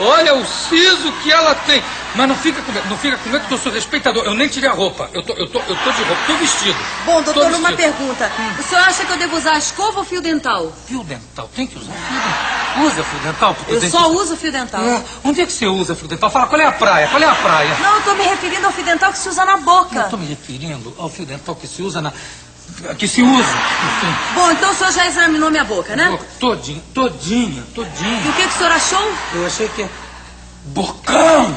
olha o siso que ela tem. Mas não fica com medo, não fica com medo que eu sou respeitador. Eu nem tirei a roupa. Eu tô, eu tô, eu tô de roupa, tô vestido. Bom, doutor, uma pergunta. O senhor acha que eu devo usar escova ou fio dental? Fio dental, tem que usar fio dental. Usa fio dental. porque Eu só uso fio dental. É, Onde é que você usa fio dental? Fala, qual é a praia? Qual é a praia? Não, eu tô me referindo ao fio dental que se usa na boca. Eu tô me referindo ao fio dental que se usa na... Que se usa. Bom, então o senhor já examinou minha boca, né? Boca Todinha, todinha, E todinha. o que, que o senhor achou? Eu achei que é... Bocão!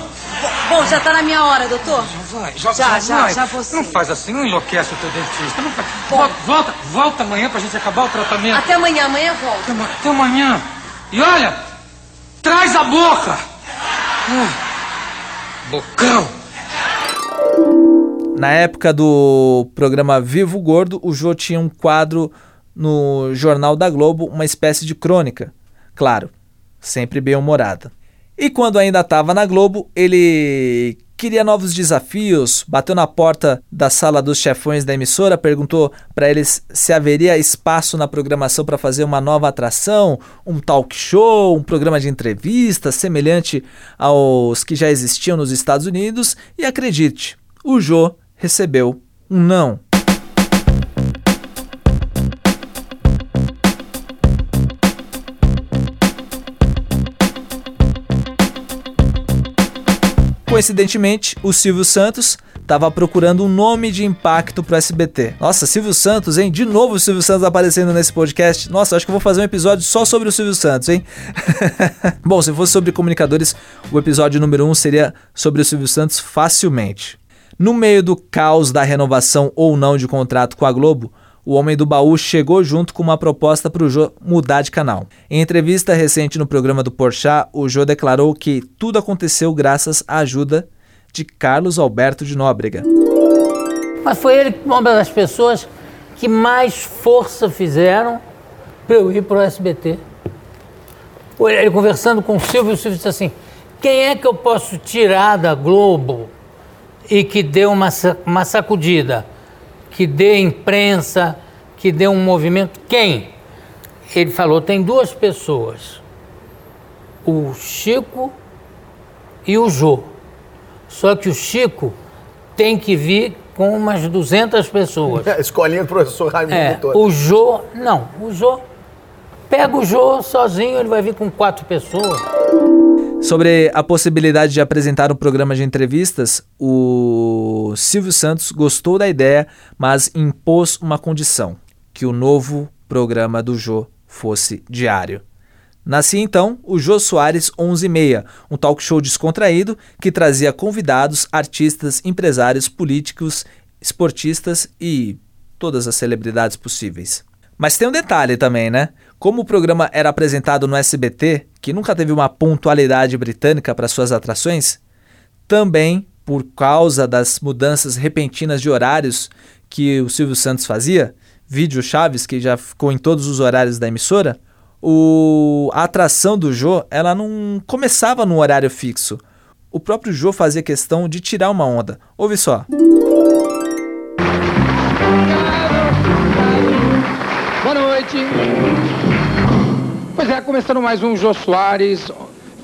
Bom, já tá na minha hora, doutor. Vai, já, Já, já, vai. já você. Não faz assim, não enlouquece o teu dentista. Não faz. Volta, volta, volta amanhã pra gente acabar o tratamento. Até amanhã, amanhã eu volto. Até, até amanhã. E olha, traz a boca. Ah, Bocão. Na época do programa Vivo Gordo, o Jô tinha um quadro no Jornal da Globo, uma espécie de crônica. Claro, sempre bem-humorada. E quando ainda estava na Globo, ele queria novos desafios, bateu na porta da sala dos chefões da emissora, perguntou para eles se haveria espaço na programação para fazer uma nova atração, um talk show, um programa de entrevistas semelhante aos que já existiam nos Estados Unidos, e acredite, o Jô recebeu um não. Coincidentemente, o Silvio Santos estava procurando um nome de impacto pro SBT. Nossa, Silvio Santos, hein? De novo o Silvio Santos aparecendo nesse podcast. Nossa, acho que eu vou fazer um episódio só sobre o Silvio Santos, hein? Bom, se fosse sobre comunicadores, o episódio número 1 um seria sobre o Silvio Santos facilmente. No meio do caos da renovação ou não de contrato com a Globo, o Homem do Baú chegou junto com uma proposta para o Jô mudar de canal. Em entrevista recente no programa do Porchat, o Jô declarou que tudo aconteceu graças à ajuda de Carlos Alberto de Nóbrega. Mas foi ele uma das pessoas que mais força fizeram para eu ir para o SBT. Ele conversando com o Silvio, o Silvio disse assim: quem é que eu posso tirar da Globo e que dê uma, uma sacudida, que dê imprensa, que dê um movimento? Quem? Ele falou: tem duas pessoas, o Chico e o Jô. Só que o Chico tem que vir com umas 200 pessoas. Escolinha do professor Raimundo É, o Jô, não, o Jô, pega o Jô sozinho, ele vai vir com quatro pessoas. Sobre a possibilidade de apresentar um programa de entrevistas, o Silvio Santos gostou da ideia, mas impôs uma condição: que o novo programa do Jô fosse diário. Nascia então o Jô Soares 11:30, um talk show descontraído que trazia convidados, artistas, empresários, políticos, esportistas e todas as celebridades possíveis. Mas tem um detalhe também, né? Como o programa era apresentado no SBT, que nunca teve uma pontualidade britânica para suas atrações, também por causa das mudanças repentinas de horários que o Silvio Santos fazia, vídeo Chaves que já ficou em todos os horários da emissora, o, a atração do Jô, ela não começava num horário fixo. O próprio Jô fazia questão de tirar uma onda. Ouve só. Boa noite. Pois é, começando mais um Jô Soares,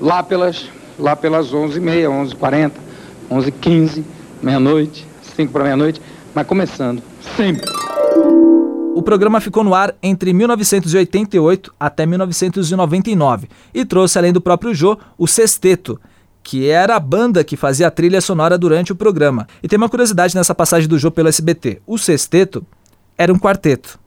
lá pelas lá pelas 11h30, 11h40, 11h15, meia-noite, 5 para meia-noite, mas começando, sempre. O programa ficou no ar entre 1988 até 1999 e trouxe, além do próprio Jô, o Sexteto, que era a banda que fazia a trilha sonora durante o programa. E tem uma curiosidade nessa passagem do Jô pelo SBT: o Sexteto era um quarteto.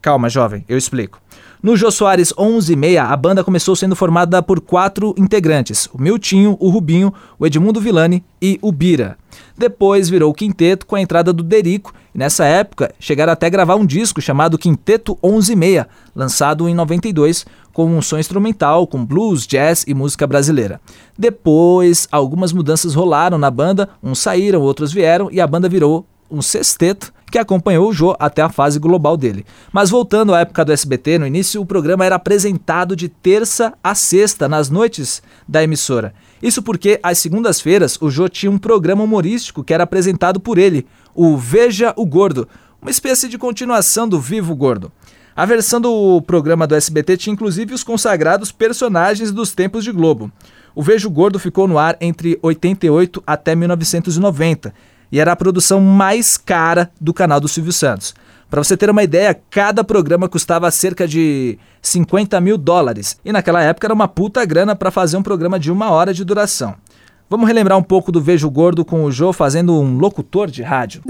Calma, jovem, eu explico. No Jô Soares 11 e meia, a banda começou sendo formada por quatro integrantes: o Miltinho, o Rubinho, o Edmundo Villani e o Bira. Depois virou o quinteto com a entrada do Derico, e nessa época chegaram até gravar um disco chamado Quinteto 11 e meia, lançado em 92, com um som instrumental, com blues, jazz e música brasileira. Depois, algumas mudanças rolaram na banda, uns saíram, outros vieram, e a banda virou um sexteto que acompanhou o Jô até a fase global dele. Mas voltando à época do SBT, no início o programa era apresentado de terça a sexta, nas noites da emissora. Isso porque, às segundas-feiras, o Jô tinha um programa humorístico que era apresentado por ele, o Veja o Gordo, uma espécie de continuação do Vivo Gordo. A versão do programa do SBT tinha inclusive os consagrados personagens dos tempos de Globo. O Vejo Gordo ficou no ar entre 88 até 1990 e era a produção mais cara do canal do Silvio Santos. Para você ter uma ideia, cada programa custava cerca de 50 mil dólares e naquela época era uma puta grana para fazer um programa de uma hora de duração. Vamos relembrar um pouco do Vejo Gordo com o Jô fazendo um locutor de rádio.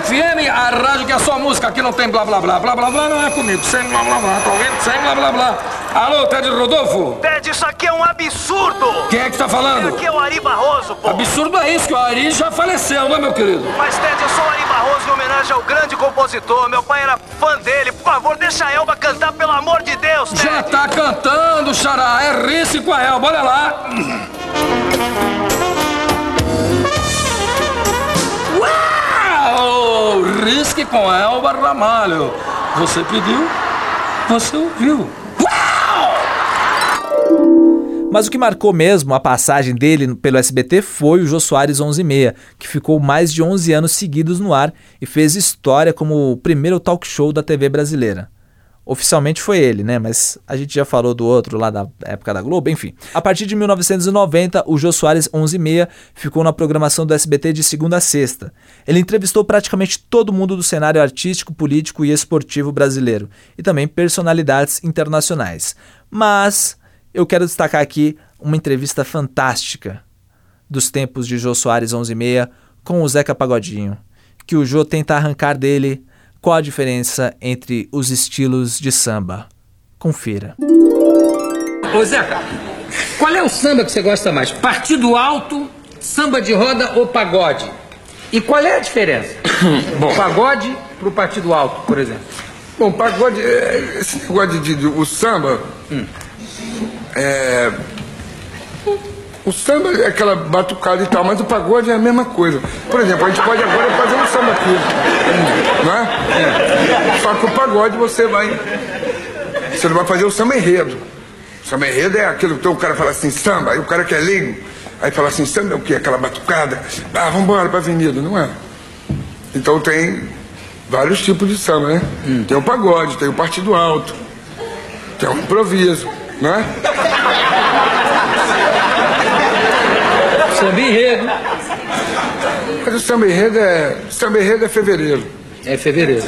FM, a rádio que é só música, aqui não tem blá blá blá, blá blá blá não é comigo, sem blá blá blá, tá ouvindo? Sem blá blá blá. Alô, Ted Rodolfo? Ted, isso aqui é um absurdo! Quem é que tá falando? Aqui é o Ari Barroso, pô. Absurdo é isso, que o Ari já faleceu, né, meu querido? Mas, Ted, eu sou o Ari Barroso em homenagem ao grande compositor. Meu pai era fã dele. Por favor, deixa a Elba cantar, pelo amor de Deus, Ted. Já tá cantando, Xará. É Rice com a Elba, olha lá. Risque com Elba Ramalho. Você pediu, você ouviu. Mas o que marcou mesmo a passagem dele pelo SBT foi o Jô Soares 11 e meia, que ficou mais de 11 anos seguidos no ar e fez história como o primeiro talk show da TV brasileira. Oficialmente foi ele, né? Mas a gente já falou do outro lá da época da Globo, enfim. A partir de 1990, o Jô Soares 11 e meia ficou na programação do SBT de segunda a sexta. Ele entrevistou praticamente todo mundo do cenário artístico, político e esportivo brasileiro, e também personalidades internacionais. Mas eu quero destacar aqui uma entrevista fantástica dos tempos de Jô Soares 11 e meia com o Zeca Pagodinho, que o Jô tenta arrancar dele qual a diferença entre os estilos de samba. Confira. Ô Zeca, qual é o samba que você gosta mais? Partido alto, samba de roda ou pagode? E qual é a diferença? Bom, pagode pro partido alto, por exemplo. Bom, pagode, é, esse negócio de, de- o samba, é, o samba é aquela batucada e tal, mas o pagode é a mesma coisa. Por exemplo, a gente pode agora fazer um samba aqui, não é? Só que o pagode você vai, você não vai fazer o samba enredo. O samba enredo é aquilo que o cara fala assim, samba, aí o cara que é leigo, aí fala assim, samba é o quê? Aquela batucada, ah, vamos embora pra avenida, não é? Então tem vários tipos de samba, né? Tem o pagode, tem o partido alto, tem o improviso, não é? Samba enredo. Mas o samba enredo é. Samba enredo é fevereiro. É fevereiro.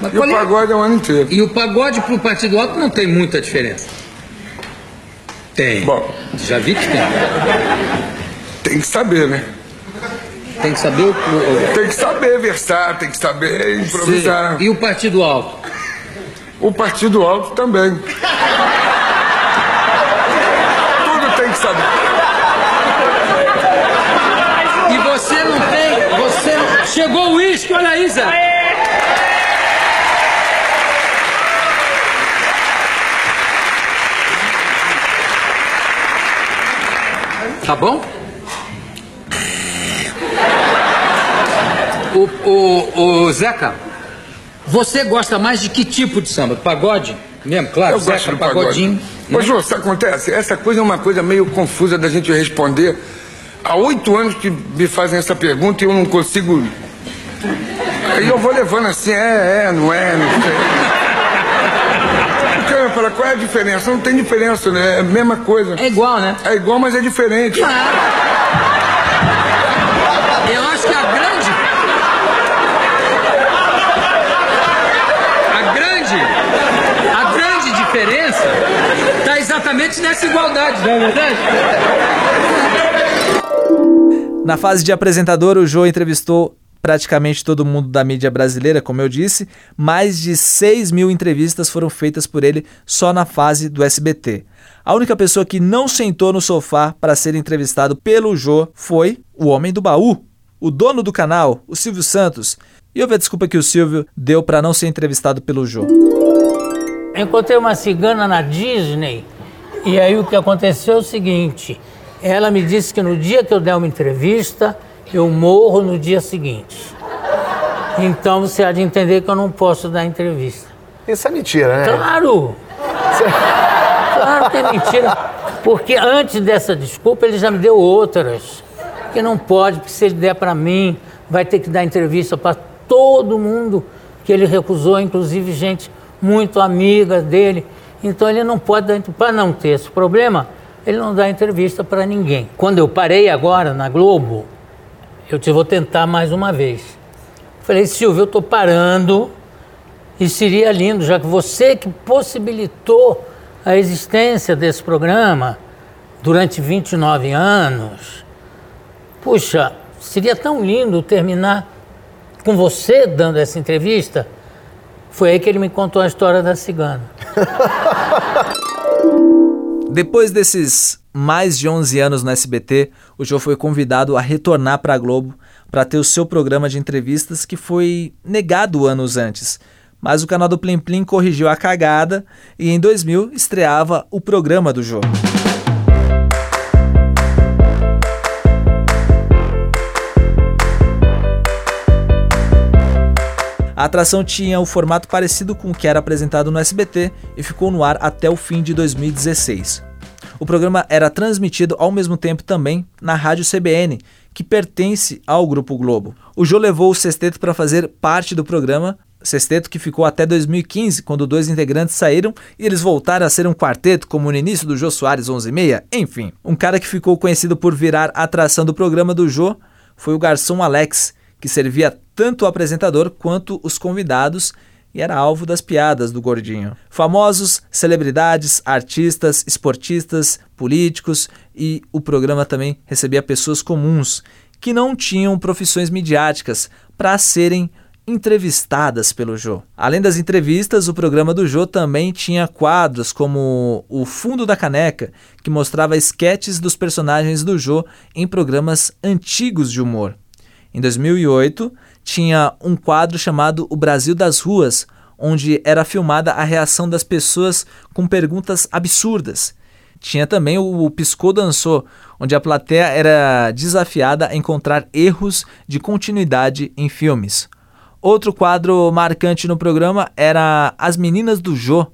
Mas E o qual é- pagode é o ano inteiro. E o pagode pro partido alto não tem muita diferença. Tem. Bom. Já vi que tem. Tem que saber, né? Tem que saber o. o- Tem que saber versar, tem que saber improvisar. E o partido alto? O partido alto também. Tudo tem que saber. E você não tem. Você não... Chegou o uísque, olha aí, Zé. Tá bom? O, o, o Zeca, você gosta mais de que tipo de samba? Pagode? Mesmo, claro, Eu gosto Zeca, de pagode. pagodinho. Mas, Jô, sabe o que acontece? Essa coisa é uma coisa meio confusa da gente responder. Há oito anos que me fazem essa pergunta e eu não consigo. Aí eu vou levando assim, é, é, não é, não sei. Porque eu falo fala, qual é a diferença? Não tem diferença, né? É a mesma coisa. É igual, né? É igual, mas é diferente. Claro. Eu acho que a grande. A grande. A grande diferença está exatamente nessa igualdade, não é verdade? Na fase de apresentador, o Jô entrevistou praticamente todo mundo da mídia brasileira, como eu disse. Mais de 6 mil entrevistas foram feitas por ele só na fase do SBT. A única pessoa que não sentou no sofá para ser entrevistado pelo Jô foi o homem do baú, o dono do canal, o Silvio Santos. E houve a desculpa que o Silvio deu para não ser entrevistado pelo Jô. Encontrei uma cigana na Disney e aí o que aconteceu é o seguinte: ela me disse que no dia que eu der uma entrevista, eu morro no dia seguinte. Então você há de entender que eu não posso dar entrevista. Isso é mentira, né? Claro! Claro que é mentira. Porque antes dessa desculpa, ele já me deu outras. Que não pode, porque se ele der para mim, vai ter que dar entrevista para todo mundo que ele recusou, inclusive gente muito amiga dele. Então ele não pode dar para não ter esse problema, ele não dá entrevista para ninguém. Quando eu parei agora na Globo, eu te vou tentar mais uma vez. Falei, Silvio, eu estou parando e seria lindo, já que você que possibilitou a existência desse programa durante 29 anos, puxa, seria tão lindo terminar com você dando essa entrevista. Foi aí que ele me contou a história da cigana. Depois desses mais de 11 anos no SBT, o Jô foi convidado a retornar para a Globo para ter o seu programa de entrevistas que foi negado anos antes. Mas o canal do Plim Plim corrigiu a cagada e em 2000 estreava o programa do Jô. A atração tinha o formato parecido com o que era apresentado no SBT e ficou no ar até o fim de 2016. O programa era transmitido ao mesmo tempo também na Rádio CBN, que pertence ao Grupo Globo. O Jô levou o Sexteto para fazer parte do programa, Sexteto que ficou até 2015, quando dois integrantes saíram e eles voltaram a ser um quarteto, como no início do Jô Soares 11:30. Enfim, um cara que ficou conhecido por virar atração do programa do Jô foi o garçom Alex, que servia tanto o apresentador quanto os convidados e era alvo das piadas do gordinho. Famosos, celebridades, artistas, esportistas, políticos e o programa também recebia pessoas comuns que não tinham profissões midiáticas para serem entrevistadas pelo Jô. Além das entrevistas, o programa do Jô também tinha quadros como o Fundo da Caneca, que mostrava esquetes dos personagens do Jô em programas antigos de humor. Em 2008, tinha um quadro chamado O Brasil das Ruas, onde era filmada a reação das pessoas com perguntas absurdas. Tinha também o Piscou Dançou, onde a plateia era desafiada a encontrar erros de continuidade em filmes. Outro quadro marcante no programa era As Meninas do Jô,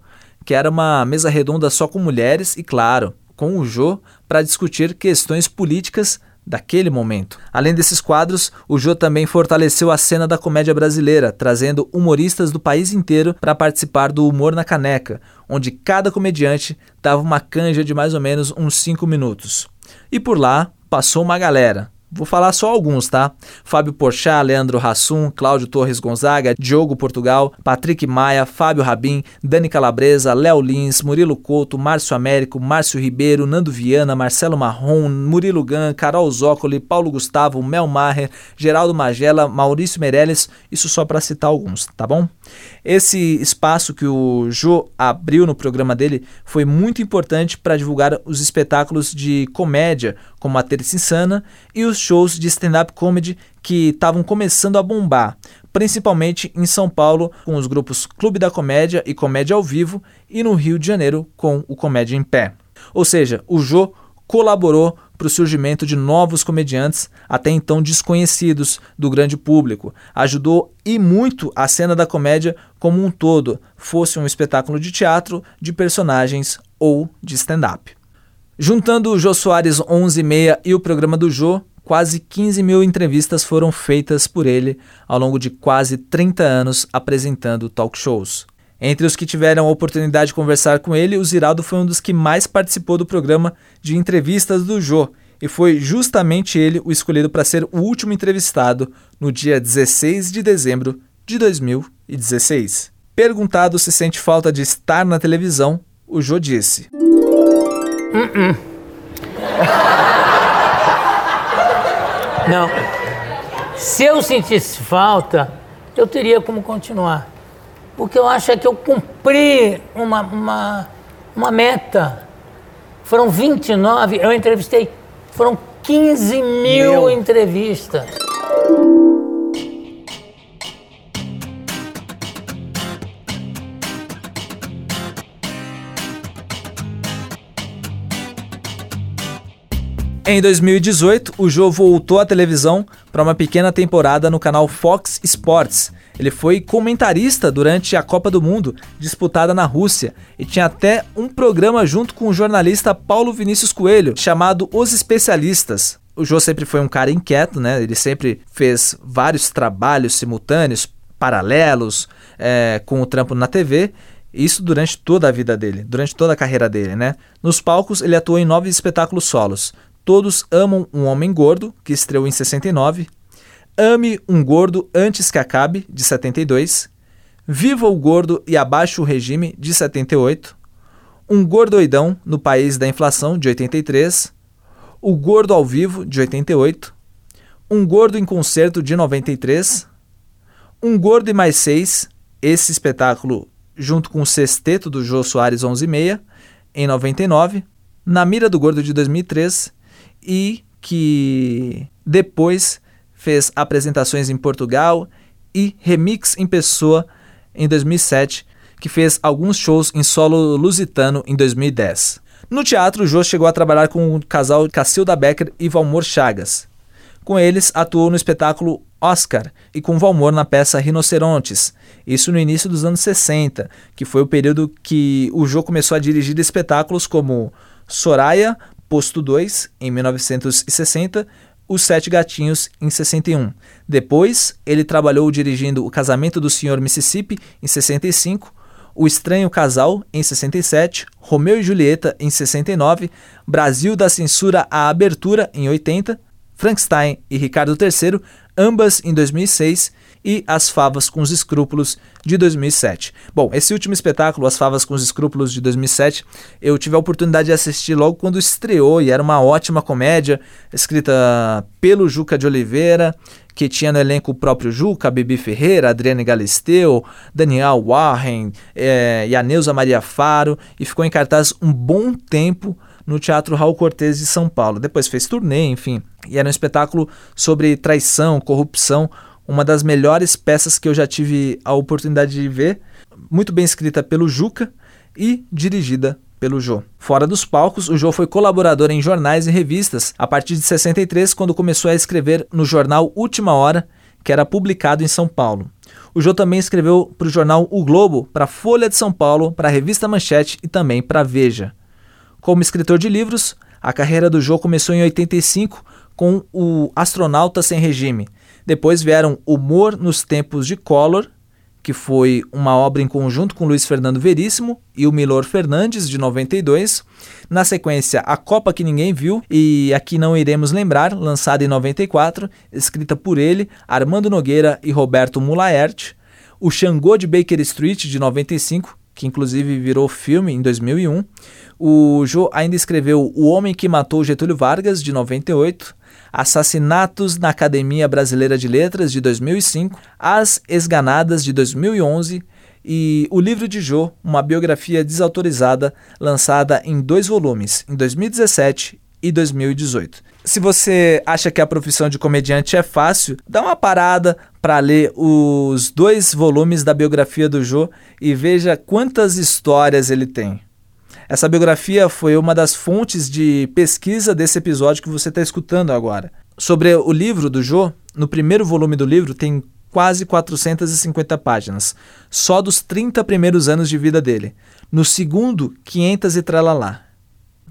que era uma mesa redonda só com mulheres e, claro, com o Jô para discutir questões políticas daquele momento. Além desses quadros, o Jô também fortaleceu a cena da comédia brasileira, trazendo humoristas do país inteiro para participar do Humor na Caneca, onde cada comediante dava uma canja de mais ou menos uns 5 minutos. E por lá passou uma galera. Vou falar só alguns, tá? Fábio Porchat, Leandro Hassum, Cláudio Torres Gonzaga, Diogo Portugal, Patrick Maia, Fábio Rabin, Dani Calabresa, Léo Lins, Murilo Couto, Márcio Américo, Márcio Ribeiro, Nando Viana, Marcelo Marrom, Murilo Gan, Carol Zócoli, Paulo Gustavo, Mel Maher, Geraldo Magela, Maurício Meirelles, isso só para citar alguns, tá bom? Esse espaço que o Jô abriu no programa dele foi muito importante para divulgar os espetáculos de comédia, como a Terça Insana, e os shows de stand-up comedy que estavam começando a bombar, principalmente em São Paulo com os grupos Clube da Comédia e Comédia ao Vivo, e no Rio de Janeiro com o Comédia em Pé. Ou seja, o Jô colaborou para o surgimento de novos comediantes até então desconhecidos do grande público. Ajudou e muito a cena da comédia como um todo, fosse um espetáculo de teatro, de personagens ou de stand-up. Juntando o Jô Soares 11 e meia e o programa do Jô, quase 15 mil entrevistas foram feitas por ele ao longo de quase 30 anos apresentando talk shows. Entre os que tiveram a oportunidade de conversar com ele, o Ziraldo foi um dos que mais participou do programa de entrevistas do Jô, e foi justamente ele o escolhido para ser o último entrevistado no dia 16 de dezembro de 2016. Perguntado se sente falta de estar na televisão, o Jô disse: Uh-uh. Não. Se eu sentisse falta, eu teria como continuar. O que eu acho é que eu cumpri uma, uma, uma meta. Foram 29, eu entrevistei, foram 15 mil Meu. entrevistas. Em 2018, o Jô voltou à televisão para uma pequena temporada no canal Fox Sports. Ele foi comentarista durante a Copa do Mundo, disputada na Rússia, e tinha até um programa junto com o jornalista Paulo Vinícius Coelho, chamado Os Especialistas. O Jô sempre foi um cara inquieto, né? Ele sempre fez vários trabalhos simultâneos, paralelos, é, com o trampo na TV. Isso durante toda a vida dele, durante toda a carreira dele, né? Nos palcos, ele atuou em nove espetáculos solos. Todos amam um homem gordo, que estreou em 69. Ame um gordo antes que acabe, de 72. Viva o gordo e abaixe o regime, de 78. Um gordoidão no país da inflação, de 83. O gordo ao vivo, de 88. Um gordo em concerto, de 93. Um gordo e mais seis, esse espetáculo junto com o sexteto do Jô Soares 11 e meia, em 99. Na mira do gordo, de 2003 e que depois fez apresentações em Portugal e remix em pessoa em 2007, que fez alguns shows em solo lusitano em 2010. No teatro, Jô chegou a trabalhar com o casal Cacilda Becker e Valmor Chagas. Com eles, atuou no espetáculo Oscar e com Valmor na peça Rinocerontes, isso no início dos anos 60, que foi o período que o Jô começou a dirigir espetáculos como Soraya, Posto 2, em 1960, Os Sete Gatinhos, em 61. Depois, ele trabalhou dirigindo O Casamento do Senhor Mississippi, em 65, O Estranho Casal, em 67, Romeu e Julieta, em 69, Brasil da Censura à Abertura, em 80, Frankenstein e Ricardo III, ambas em 2006, e As Favas com os Escrúpulos de 2007. Bom, esse último espetáculo, As Favas com os Escrúpulos de 2007, eu tive a oportunidade de assistir logo quando estreou e era uma ótima comédia escrita pelo Juca de Oliveira, que tinha no elenco o próprio Juca, Bibi Ferreira, Adriane Galisteu, Daniel Warren é, e a Neuza Maria Faro, e ficou em cartaz um bom tempo no Teatro Raul Cortez de São Paulo. Depois fez turnê, enfim. E era um espetáculo sobre traição, corrupção, uma das melhores peças que eu já tive a oportunidade de ver, muito bem escrita pelo Juca e dirigida pelo Jô. Fora dos palcos, o Jô foi colaborador em jornais e revistas a partir de 63, quando começou a escrever no jornal Última Hora, que era publicado em São Paulo. O Jô também escreveu para o jornal O Globo, para a Folha de São Paulo, para a revista Manchete e também para Veja. Como escritor de livros, a carreira do Jô começou em 85 com o Astronauta Sem Regime. Depois vieram Humor nos Tempos de Collor, que foi uma obra em conjunto com Luiz Fernando Veríssimo e o Milor Fernandes, de 92. Na sequência, A Copa que Ninguém Viu e Aqui Não Iremos Lembrar, lançada em 94, escrita por ele, Armando Nogueira e Roberto Mulaert. O Xangô de Baker Street, de 95, que inclusive virou filme em 2001. O Jô ainda escreveu O Homem que Matou Getúlio Vargas, de 98. Assassinatos na Academia Brasileira de Letras, de 2005, As Esganadas, de 2011 e O Livro de Jô, uma biografia desautorizada, lançada em dois volumes, em 2017 e 2018. Se você acha que a profissão de comediante é fácil, dá uma parada para ler os dois volumes da biografia do Jô e veja quantas histórias ele tem. Essa biografia foi uma das fontes de pesquisa desse episódio que você está escutando agora. Sobre o livro do Jô, no primeiro volume do livro tem quase 450 páginas, só dos 30 primeiros anos de vida dele. No segundo, 500 e tralalá.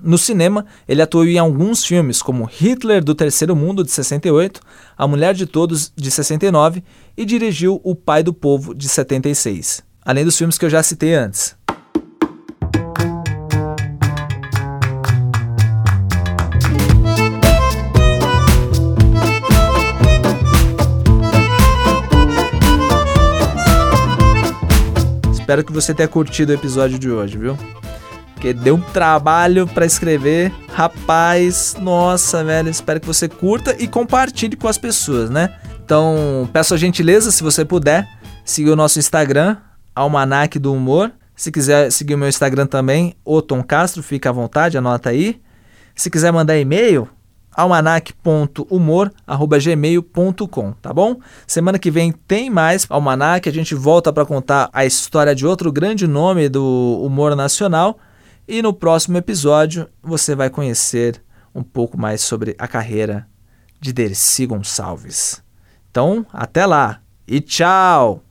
No cinema, ele atuou em alguns filmes, como Hitler do Terceiro Mundo, de 68, A Mulher de Todos, de 69, e dirigiu O Pai do Povo, de 76. além dos filmes que eu já citei antes. Espero que você tenha curtido o episódio de hoje, viu? Porque deu um trabalho para escrever. Rapaz, nossa, velho. Espero que você curta e compartilhe com as pessoas, né? Então, peço a gentileza, se você puder, seguir o nosso Instagram, Almanac do Humor. Se quiser seguir o meu Instagram também, o Tom Castro, fica à vontade, anota aí. Se quiser mandar e-mail, almanac.humor@gmail.com, tá bom? Semana que vem tem mais Almanac, a gente volta para contar a história de outro grande nome do humor nacional e no próximo episódio você vai conhecer um pouco mais sobre a carreira de Dercy Gonçalves. Então, até lá e tchau.